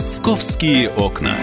Московские окна.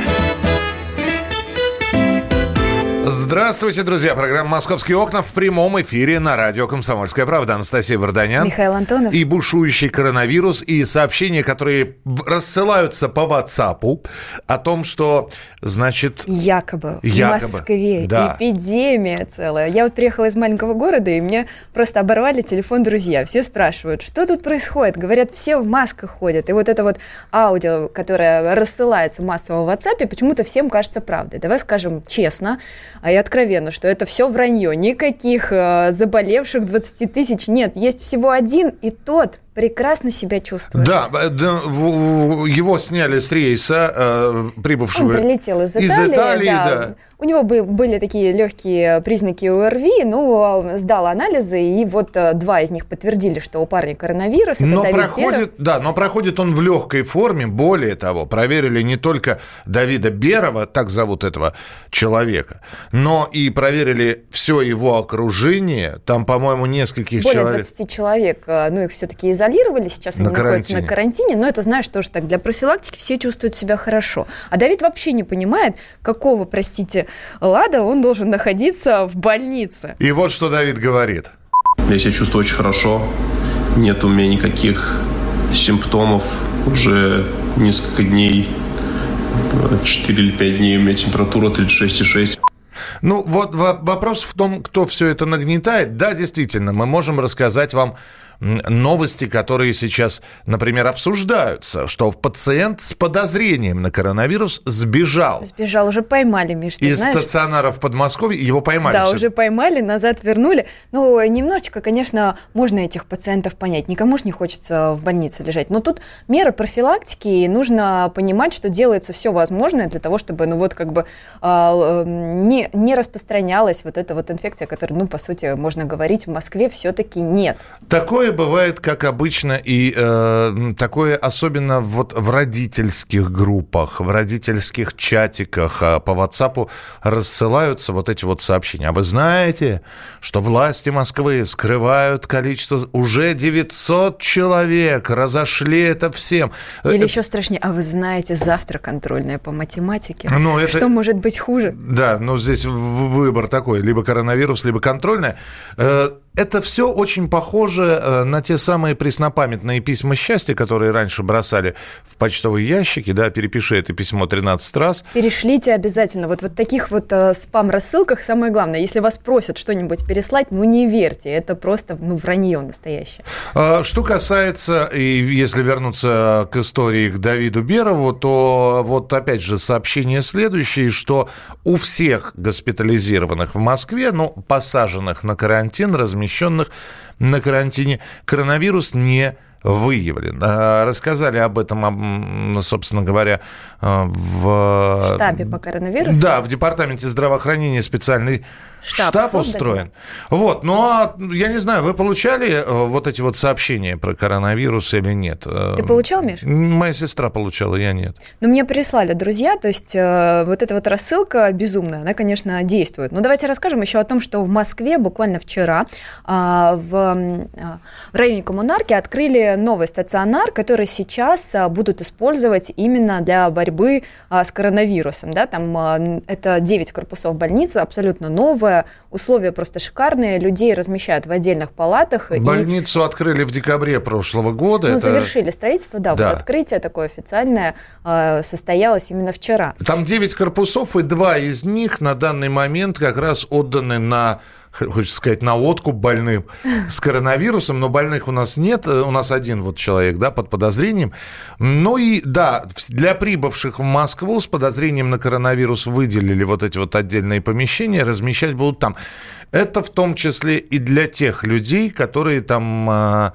Здравствуйте, друзья. Программа «Московские окна» в прямом эфире на радио «Комсомольская правда». Анастасия Варданян. Михаил Антонов. И бушующий коронавирус, и сообщения, которые рассылаются по WhatsApp о том, что, значит... Якобы, якобы в Москве да. эпидемия целая. Я вот приехала из маленького города, и мне просто оборвали телефон друзья. Все спрашивают, что тут происходит? Говорят, все в масках ходят. И вот это вот аудио, которое рассылается массово в WhatsApp, почему-то всем кажется правдой. Давай скажем честно, а и откровенно, что это все вранье. Никаких э, заболевших 20 тысяч нет. Есть всего один, и тот прекрасно себя чувствует. Да, его сняли с рейса, э, прибывшего... Он прилетел из Италии. Из Италии, да. да. У него были такие легкие признаки ОРВИ, ну, сдал анализы, и вот э, два из них подтвердили, что у парня коронавирус. но проходит, да, но проходит он в легкой форме. Более того, проверили не только Давида Берова, так зовут этого человека, но и проверили все его окружение. Там, по-моему, нескольких Более человек. 20 человек, э, ну, их все-таки изолировали изолировали, сейчас они на находятся карантине. на карантине, но это, знаешь, тоже так, для профилактики все чувствуют себя хорошо. А Давид вообще не понимает, какого, простите, лада он должен находиться в больнице. И вот что Давид говорит. Я себя чувствую очень хорошо, нет у меня никаких симптомов, уже несколько дней, 4 или 5 дней у меня температура 36,6. Ну, вот вопрос в том, кто все это нагнетает. Да, действительно, мы можем рассказать вам новости, которые сейчас, например, обсуждаются, что пациент с подозрением на коронавирус сбежал. Сбежал, уже поймали, Миш, Из знаешь? стационара в Подмосковье его поймали. Да, все. уже поймали, назад вернули. Ну, немножечко, конечно, можно этих пациентов понять. Никому же не хочется в больнице лежать. Но тут меры профилактики, и нужно понимать, что делается все возможное для того, чтобы, ну вот, как бы э, не, не распространялась вот эта вот инфекция, которая, ну, по сути, можно говорить, в Москве все-таки нет. Такое Такое бывает, как обычно, и э, такое особенно вот в родительских группах, в родительских чатиках э, по WhatsApp рассылаются вот эти вот сообщения. А вы знаете, что власти Москвы скрывают количество... Уже 900 человек разошли это всем. Или это... еще страшнее, а вы знаете, завтра контрольная по математике. Ну, это... Что может быть хуже? Да, ну здесь выбор такой, либо коронавирус, либо контрольная. Это все очень похоже э, на те самые преснопамятные письма счастья, которые раньше бросали в почтовые ящики, да, перепиши это письмо 13 раз. Перешлите обязательно. Вот в вот таких вот э, спам-рассылках самое главное, если вас просят что-нибудь переслать, ну не верьте, это просто ну, вранье настоящее. А, что касается, и если вернуться к истории к Давиду Берову, то вот опять же сообщение следующее, что у всех госпитализированных в Москве, ну, посаженных на карантин, размещенных размещенных на карантине. Коронавирус не выявлен. А, рассказали об этом, собственно говоря, а, в... Штабе по коронавирусу? Да, в Департаменте здравоохранения специальный штаб, штаб устроен. Вот, ну а я не знаю, вы получали э, вот эти вот сообщения про коронавирус или нет? Э, Ты получал, Миш? Моя сестра получала, я нет. Ну, мне прислали друзья, то есть э, вот эта вот рассылка безумная, она, конечно, действует. Но давайте расскажем еще о том, что в Москве буквально вчера а, в, в районе Коммунарки открыли новый стационар, который сейчас а, будут использовать именно для борьбы а, с коронавирусом. Да? Там а, это 9 корпусов больницы, абсолютно новая, условия просто шикарные, людей размещают в отдельных палатах. Больницу и... открыли в декабре прошлого года. Ну, это... завершили строительство, да, да. Вот открытие такое официальное состоялось именно вчера. Там 9 корпусов, и два из них на данный момент как раз отданы на хочется сказать, на откуп больным с коронавирусом, но больных у нас нет, у нас один вот человек, да, под подозрением. Ну и, да, для прибывших в Москву с подозрением на коронавирус выделили вот эти вот отдельные помещения, размещать будут там. Это в том числе и для тех людей, которые там а,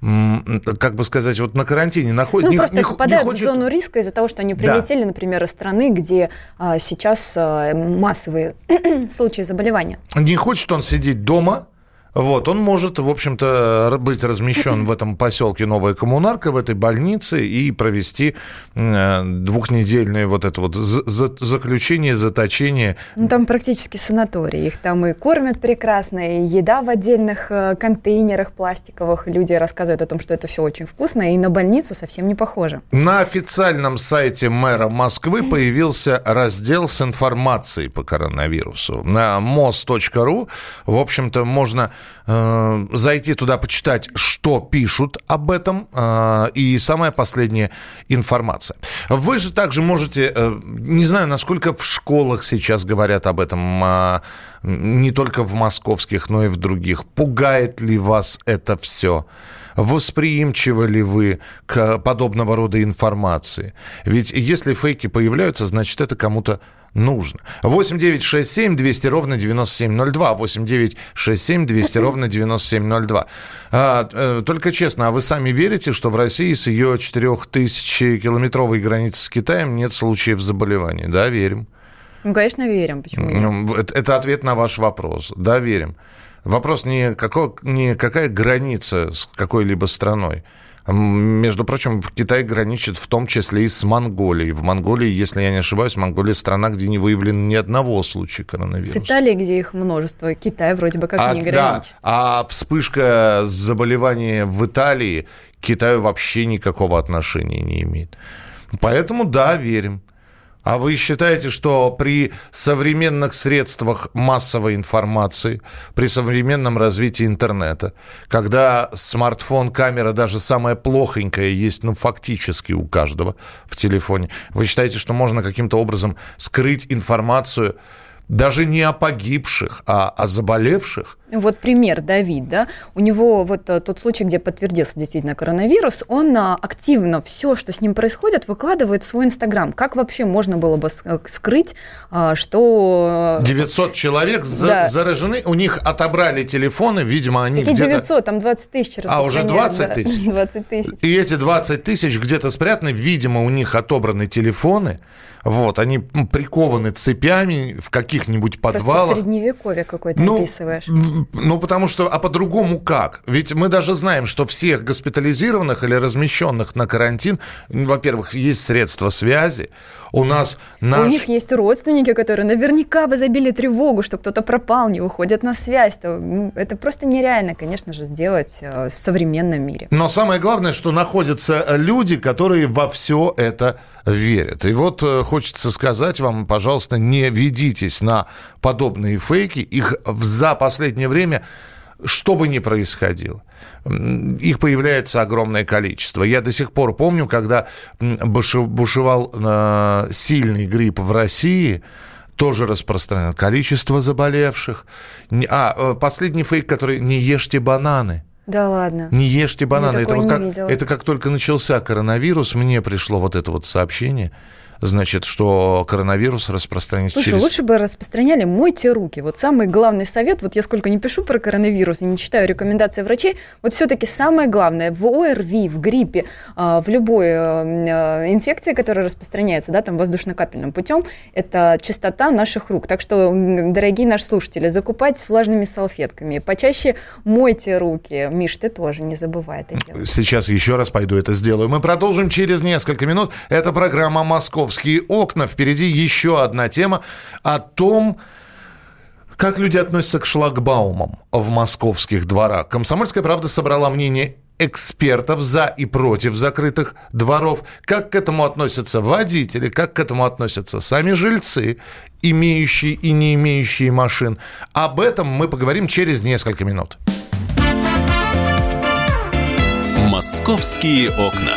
как бы сказать, вот на карантине находятся. Ну, не, просто не, попадают не хочет... в зону риска из-за того, что они прилетели, да. например, из страны, где а, сейчас а, массовые случаи заболевания. Не хочет он сидеть дома, Вот, он может, в общем-то, быть размещен в этом поселке Новая Коммунарка, в этой больнице и провести э, двухнедельное вот это вот заключение, заточение. Ну, там практически санаторий. Их там и кормят прекрасно, и еда в отдельных э, контейнерах пластиковых. Люди рассказывают о том, что это все очень вкусно, и на больницу совсем не похоже. На официальном сайте мэра Москвы появился раздел с информацией по коронавирусу. На mos.ru, в общем-то, можно Э, зайти туда, почитать, что пишут об этом, э, и самая последняя информация. Вы же также можете, э, не знаю, насколько в школах сейчас говорят об этом, не только в московских, но и в других. Пугает ли вас это все? Восприимчивы ли вы к подобного рода информации? Ведь если фейки появляются, значит, это кому-то нужно. 8 9 6 7 200 ровно 9702. 8 9 6 7 200 ровно 9702. А, э, только честно, а вы сами верите, что в России с ее 4000-километровой границей с Китаем нет случаев заболеваний? Да, верим. Ну, конечно, верим. Почему нет? Ну, это, это ответ на ваш вопрос. Да, верим. Вопрос не, какой, не какая граница с какой-либо страной. Между прочим, Китай граничит в том числе и с Монголией. В Монголии, если я не ошибаюсь, Монголия страна, где не выявлено ни одного случая коронавируса. С Италией, где их множество, Китай вроде бы как а, не граничит. Да, а вспышка заболевания в Италии к Китаю вообще никакого отношения не имеет. Поэтому да, верим. А вы считаете, что при современных средствах массовой информации, при современном развитии интернета, когда смартфон, камера даже самая плохонькая есть, ну, фактически у каждого в телефоне, вы считаете, что можно каким-то образом скрыть информацию даже не о погибших, а о заболевших. Вот пример Давид, да, у него вот э, тот случай, где подтвердился действительно коронавирус, он а, активно все, что с ним происходит, выкладывает в свой Инстаграм. Как вообще можно было бы э, скрыть, что... 900 человек да. заражены, у них отобрали телефоны, видимо, они Какие где-то... 900, там 20 тысяч А, уже 20 тысяч? 20 тысяч. И эти 20 тысяч где-то спрятаны, видимо, у них отобраны телефоны, вот, они прикованы цепями в каких-нибудь подвалах. Просто средневековье какое-то ну, описываешь. Ну, потому что, а по-другому как? Ведь мы даже знаем, что всех госпитализированных или размещенных на карантин, во-первых, есть средства связи, у нас наш... У них есть родственники, которые наверняка бы забили тревогу, что кто-то пропал, не выходят на связь. То, это просто нереально, конечно же, сделать э, в современном мире. Но самое главное, что находятся люди, которые во все это верят. И вот э, хочется сказать вам, пожалуйста, не ведитесь на подобные фейки. Их за последнее время что бы ни происходило. Их появляется огромное количество. Я до сих пор помню, когда бушевал э, сильный грипп в России, тоже распространено. Количество заболевших. А, э, последний фейк, который «не ешьте бананы». Да ладно. Не ешьте бананы. Это, вот как, это как только начался коронавирус, мне пришло вот это вот сообщение значит, что коронавирус распространится Слушай, через... лучше бы распространяли «мойте руки». Вот самый главный совет, вот я сколько не пишу про коронавирус и не читаю рекомендации врачей, вот все-таки самое главное в ОРВИ, в гриппе, а, в любой э, э, инфекции, которая распространяется, да, там воздушно-капельным путем, это чистота наших рук. Так что, дорогие наши слушатели, закупайтесь влажными салфетками, почаще мойте руки. Миш, ты тоже не забывай это делать. Сейчас еще раз пойду это сделаю. Мы продолжим через несколько минут. Это программа «Москов московские окна. Впереди еще одна тема о том, как люди относятся к шлагбаумам в московских дворах. Комсомольская правда собрала мнение экспертов за и против закрытых дворов. Как к этому относятся водители, как к этому относятся сами жильцы, имеющие и не имеющие машин. Об этом мы поговорим через несколько минут. «Московские окна».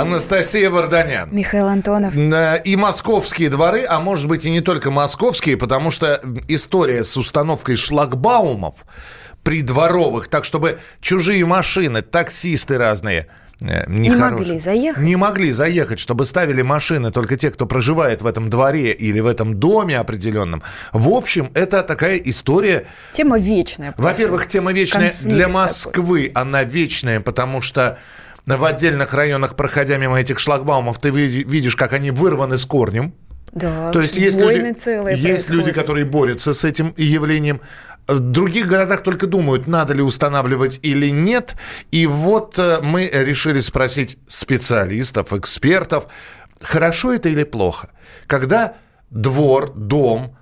Анастасия Варданян. Михаил Антонов. И московские дворы, а может быть и не только московские, потому что история с установкой шлагбаумов придворовых, так чтобы чужие машины, таксисты разные – Э, не могли заехать. Не могли заехать, чтобы ставили машины только те, кто проживает в этом дворе или в этом доме определенном. В общем, это такая история... Тема вечная. Во-первых, тема вечная для Москвы. Такой. Она вечная, потому что в отдельных районах, проходя мимо этих шлагбаумов, ты видишь, как они вырваны с корнем. Да, То есть есть люди, есть люди, которые борются с этим явлением. В других городах только думают, надо ли устанавливать или нет. И вот э, мы решили спросить специалистов, экспертов, хорошо это или плохо, когда двор, дом,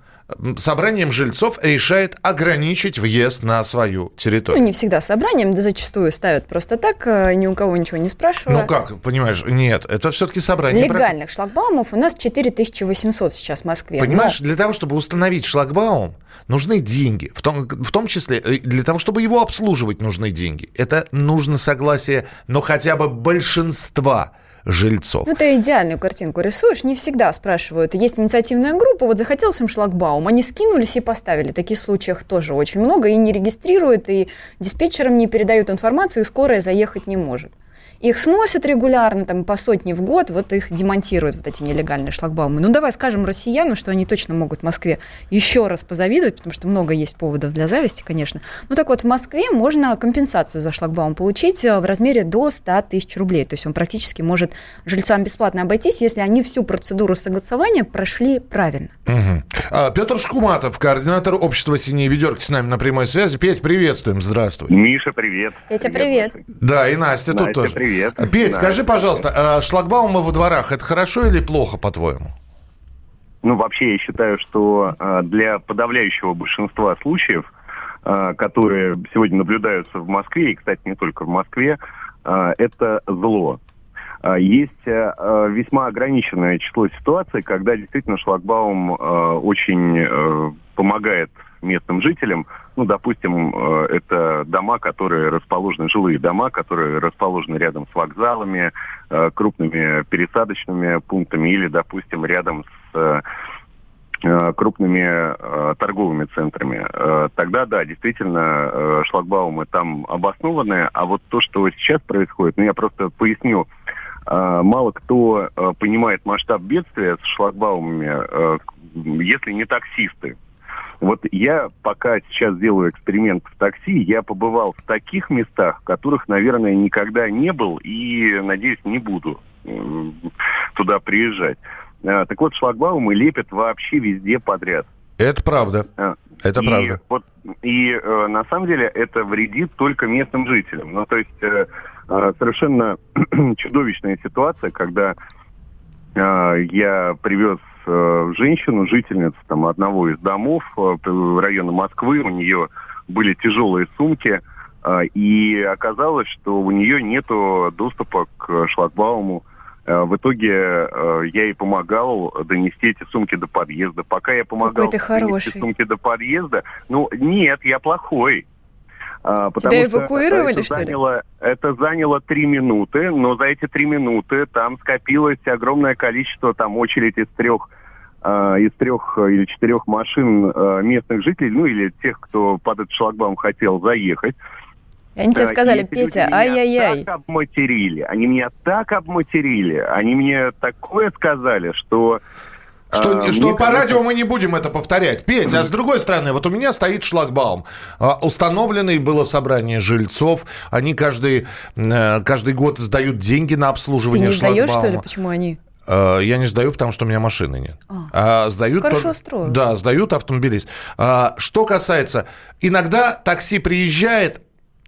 собранием жильцов решает ограничить въезд на свою территорию. Ну, не всегда собранием, да зачастую ставят просто так, э, ни у кого ничего не спрашивая. Ну как, понимаешь, нет, это все-таки собрание. Легальных шлагбаумов у нас 4800 сейчас в Москве. Понимаешь, Но... для того, чтобы установить шлагбаум, нужны деньги. В том, в том числе, э, для того, чтобы его обслуживать, нужны деньги. Это нужно согласие, но хотя бы большинства жильцов. Ну, ты идеальную картинку рисуешь. Не всегда спрашивают. Есть инициативная группа, вот захотелось им шлагбаум, они скинулись и поставили. Таких случаев тоже очень много. И не регистрируют, и диспетчерам не передают информацию, и скорая заехать не может. Их сносят регулярно, там, по сотне в год, вот их демонтируют, вот эти нелегальные шлагбаумы. Ну, давай скажем россиянам, что они точно могут в Москве еще раз позавидовать, потому что много есть поводов для зависти, конечно. Ну, так вот, в Москве можно компенсацию за шлагбаум получить э, в размере до 100 тысяч рублей. То есть он практически может жильцам бесплатно обойтись, если они всю процедуру согласования прошли правильно. Угу. А, Петр Шкуматов, координатор общества «Синие ведерки» с нами на прямой связи. Петь, приветствуем, здравствуй. Миша, привет. Петя, привет. привет. Да, и Настя, Настя тут тоже. привет привет. Петь, да. скажи, пожалуйста, а шлагбаумы во дворах это хорошо или плохо, по-твоему? Ну, вообще, я считаю, что а, для подавляющего большинства случаев, а, которые сегодня наблюдаются в Москве, и, кстати, не только в Москве, это зло. Есть весьма ограниченное число ситуаций, когда действительно шлагбаум очень помогает местным жителям. Ну, допустим, э, это дома, которые расположены, жилые дома, которые расположены рядом с вокзалами, э, крупными пересадочными пунктами или, допустим, рядом с э, крупными торговыми центрами. Тогда, да, действительно, шлагбаумы там обоснованы. А вот то, что сейчас происходит, ну, я просто поясню, мало кто понимает масштаб бедствия с шлагбаумами, если не таксисты. Вот я пока сейчас делаю эксперимент в такси, я побывал в таких местах, в которых, наверное, никогда не был и, надеюсь, не буду туда приезжать. А, так вот, шлагбаумы лепят вообще везде подряд. Это правда. А, это и правда. Вот, и э, на самом деле это вредит только местным жителям. Ну, то есть э, э, совершенно чудовищная ситуация, когда э, я привез э, женщину, жительницу там, одного из домов э, района Москвы. У нее были тяжелые сумки. Э, и оказалось, что у нее нет доступа к шлагбауму. Э, в итоге э, я ей помогал донести эти сумки до подъезда. Пока я помогал донести сумки до подъезда, ну нет, я плохой. А, потому Тебя эвакуировали, это что заняло, ли? Это заняло три минуты, но за эти три минуты там скопилось огромное количество, там очередь из трех а, из трех или четырех машин а, местных жителей, ну или тех, кто под этот шлагбаум хотел заехать. Они тебе сказали, Петя, ай-яй-яй. так обматерили, они меня так обматерили, они мне такое сказали, что что, а, что по кажется... радио мы не будем это повторять. Петь, а с другой стороны, вот у меня стоит шлагбаум. А, установленный было собрание жильцов. Они каждый, э, каждый год сдают деньги на обслуживание Ты не шлагбаума. сдаешь, что ли? Почему они? Э, я не сдаю, потому что у меня машины нет. А, а сдают хорошо строят. Да, сдают автомобилист. А, что касается... Иногда такси приезжает,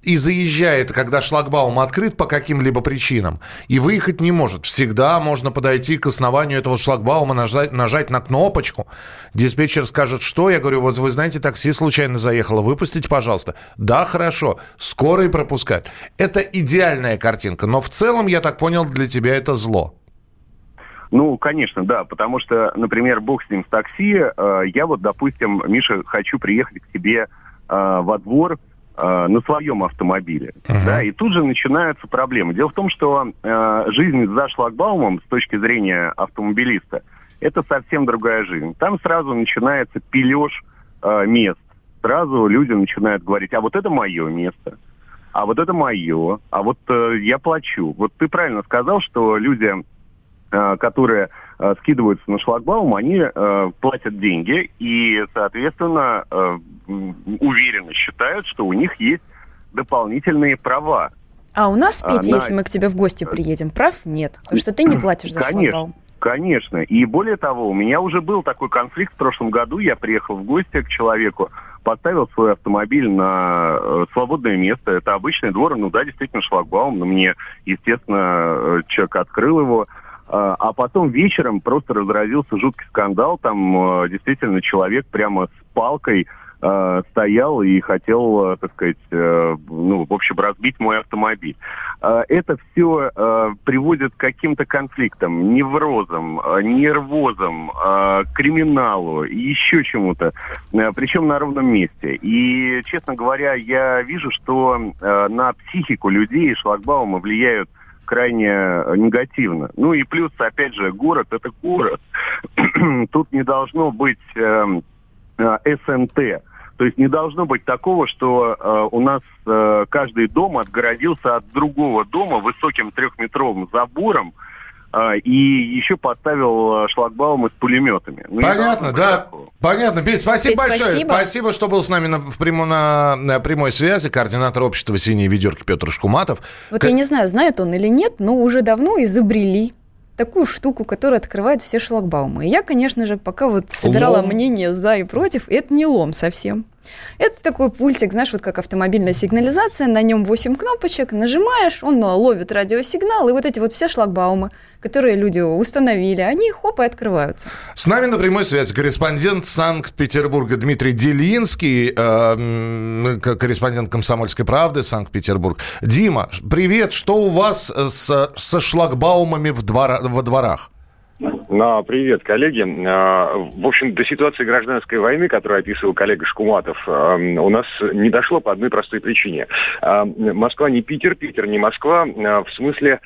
и заезжает, когда шлагбаум открыт по каким-либо причинам, и выехать не может, всегда можно подойти к основанию этого шлагбаума, нажать, нажать на кнопочку. Диспетчер скажет, что? Я говорю, вот вы знаете, такси случайно заехало, выпустите, пожалуйста. Да, хорошо, скорые пропускают. Это идеальная картинка, но в целом, я так понял, для тебя это зло. Ну, конечно, да, потому что, например, бог с ним с такси, э, я вот, допустим, Миша, хочу приехать к тебе э, во двор э, на своем автомобиле, uh-huh. да, и тут же начинаются проблемы. Дело в том, что э, жизнь за шлагбаумом с точки зрения автомобилиста это совсем другая жизнь. Там сразу начинается пилеж э, мест, сразу люди начинают говорить, а вот это мое место, а вот это мое, а вот э, я плачу. Вот ты правильно сказал, что люди которые э, скидываются на шлагбаум, они э, платят деньги и, соответственно, уверенно считают, что у них есть дополнительные права. А у нас, Петя, а, если на... мы к тебе в гости приедем, прав нет? Потому что ты не платишь за Конечно. шлагбаум. Конечно. И более того, у меня уже был такой конфликт в прошлом году. Я приехал в гости к человеку, поставил свой автомобиль на э, свободное место. Это обычный двор, ну да, действительно шлагбаум. Но мне, естественно, человек открыл его. А, а потом вечером просто разразился жуткий скандал. Там э, действительно человек прямо с палкой э, стоял и хотел, э, так сказать, ну, в общем, разбить мой автомобиль. это все приводит к каким-то конфликтам, неврозам, нервозам, криминалу и еще чему-то, причем на ровном месте. И, честно говоря, я вижу, что на психику людей шлагбаумы влияют крайне э, негативно. Ну и плюс, опять же, город это город. Тут не должно быть э, э, СНТ. То есть не должно быть такого, что э, у нас э, каждый дом отгородился от другого дома высоким трехметровым забором, и еще поставил а, шлагбаумы с пулеметами. Ну, Понятно, да. Такого. Понятно. Петь, спасибо Петь, большое. Спасибо. спасибо, что был с нами на, в прямо, на, на прямой связи. Координатор общества «Синие ведерки» Петр Шкуматов. Вот к... я не знаю, знает он или нет, но уже давно изобрели такую штуку, которая открывает все шлагбаумы. И я, конечно же, пока вот собирала лом. мнение за и против, это не лом совсем. Это такой пультик, знаешь, вот как автомобильная сигнализация, на нем 8 кнопочек, нажимаешь, он ловит радиосигнал, и вот эти вот все шлагбаумы, которые люди установили, они хоп и открываются. С нами на прямой связи корреспондент Санкт-Петербурга Дмитрий Делинский, э, корреспондент «Комсомольской правды» Санкт-Петербург. Дима, привет, что у вас с, со шлагбаумами в двора, во дворах? На привет, коллеги. А, в общем, до ситуации гражданской войны, которую описывал коллега Шкуматов, а, у нас не дошло по одной простой причине. А, Москва не Питер, Питер не Москва, в смысле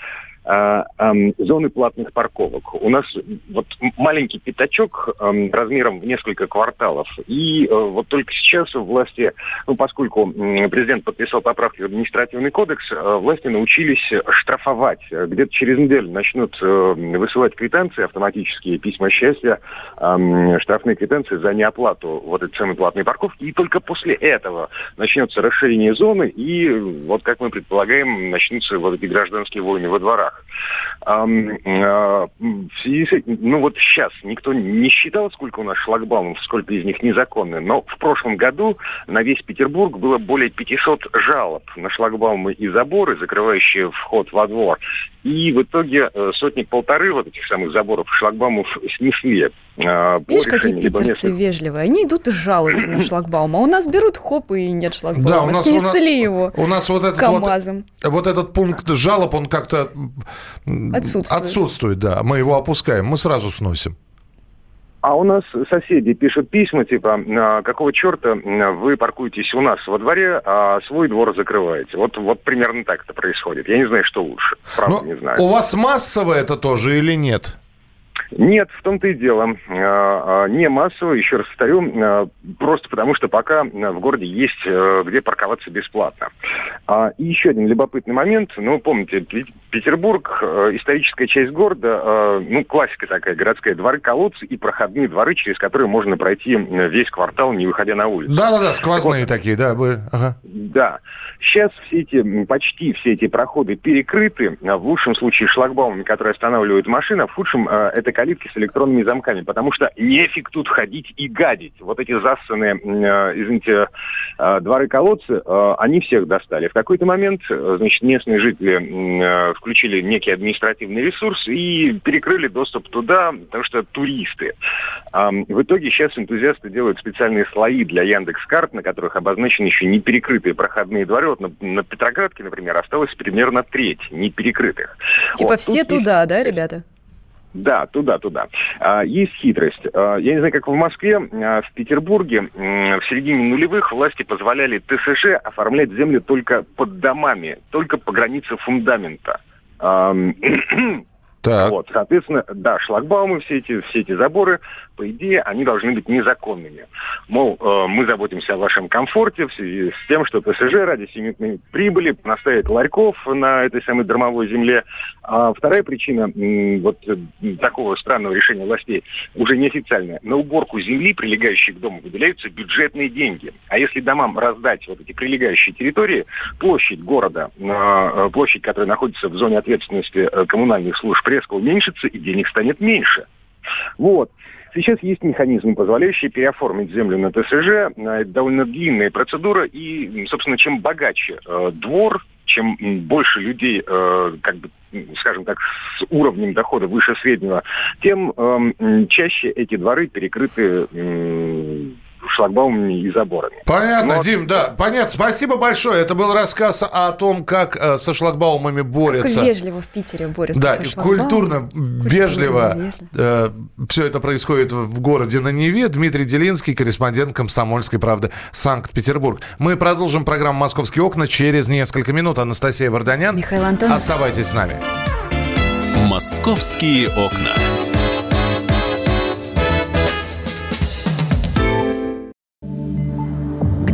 э, э, зоны платных парковок. У нас вот маленький пятачок э, размером в несколько кварталов. И э, вот только сейчас власти, ну, поскольку президент подписал поправки в административный кодекс, э, власти научились штрафовать. Где-то через неделю начнут э, высылать квитанции, автоматические письма счастья, э, штрафные квитанции за неоплату вот этой самой платной парковки. И только после этого начнется расширение зоны, и вот, как мы предполагаем, начнутся вот эти гражданские войны во дворах руках. А, в связи с этим, ну вот сейчас никто не считал, сколько у нас шлагбаумов, сколько из них незаконны, но в прошлом году на весь Петербург было более 500 жалоб на шлагбаумы и заборы, закрывающие вход во двор. И в итоге э, сотни-полторы вот этих самых заборов шлагбаумов снесли. Э, Видишь, какие питерцы местных... вежливые. Они идут и жалуются на шлагбаум. А у нас берут хоп и нет шлагбаума. Да, у нас, Снесли у нас, его у нас вот этот КамАЗом. Вот, вот этот пункт жалоб, он как-то отсутствует. отсутствует. Да, мы его опускаем, мы сразу сносим. А у нас соседи пишут письма, типа, «А, какого черта вы паркуетесь у нас во дворе, а свой двор закрываете. Вот, вот примерно так это происходит. Я не знаю, что лучше. Правда, Но ну, не знаю. У вас массово это тоже или нет? Нет, в том-то и дело. А, а, не массово, еще раз повторю, а, просто потому что пока в городе есть э, где парковаться бесплатно. И еще один любопытный момент. Ну, помните, Петербург, э, историческая часть города, ну, классика такая, городская, дворы-колодцы и проходные дворы, через которые можно пройти весь квартал, не выходя на улицу. Да-да-да, сквозные вот, такие, да. Вы... Ага. Да. Сейчас все эти, почти все эти проходы перекрыты, в лучшем случае шлагбаумами, которые останавливают машины, а в худшем э, это калитки с электронными замками, потому что нефиг тут ходить и гадить. Вот эти засанные, э, извините, э, дворы-колодцы, э, они всех достали. В какой-то момент, э, значит, местные жители э, включили некий административный ресурс и перекрыли доступ туда, потому что туристы. Э, в итоге сейчас энтузиасты делают специальные слои для Яндекс.Карт, на которых обозначены еще не перекрытые проходные дворы. Вот на, на Петроградке, например, осталось примерно треть не перекрытых. Типа вот, все туда, есть... да, ребята? Да, туда-туда. А, есть хитрость. А, я не знаю, как в Москве, а, в Петербурге в середине нулевых власти позволяли ТСЖ оформлять землю только под домами, только по границе фундамента. Так. Вот, соответственно, да, шлагбаумы, все эти, все эти заборы, по идее, они должны быть незаконными. Мол, э, мы заботимся о вашем комфорте в связи с тем, что ПСЖ ради семейной прибыли наставит ларьков на этой самой дармовой земле. А вторая причина э, вот такого странного решения властей, уже неофициальная, на уборку земли, прилегающей к дому, выделяются бюджетные деньги. А если домам раздать вот эти прилегающие территории, площадь города, э, площадь, которая находится в зоне ответственности э, коммунальных служб, резко уменьшится и денег станет меньше. Вот. Сейчас есть механизм, позволяющий переоформить землю на ТСЖ. Это довольно длинная процедура. И, собственно, чем богаче э, двор, чем больше людей, э, как бы, скажем так, с уровнем дохода выше среднего, тем э, чаще эти дворы перекрыты э, шлагбаумами и заборами. Понятно, Но... Дим, да, понятно. Спасибо большое. Это был рассказ о том, как э, со шлагбаумами борются. Как вежливо в Питере борются Да, со культурно, культурно, вежливо. Э, все это происходит в городе на Неве. Дмитрий Делинский, корреспондент «Комсомольской правды» Санкт-Петербург. Мы продолжим программу «Московские окна» через несколько минут. Анастасия Варданян. Михаил Антонов. Оставайтесь с нами. «Московские окна».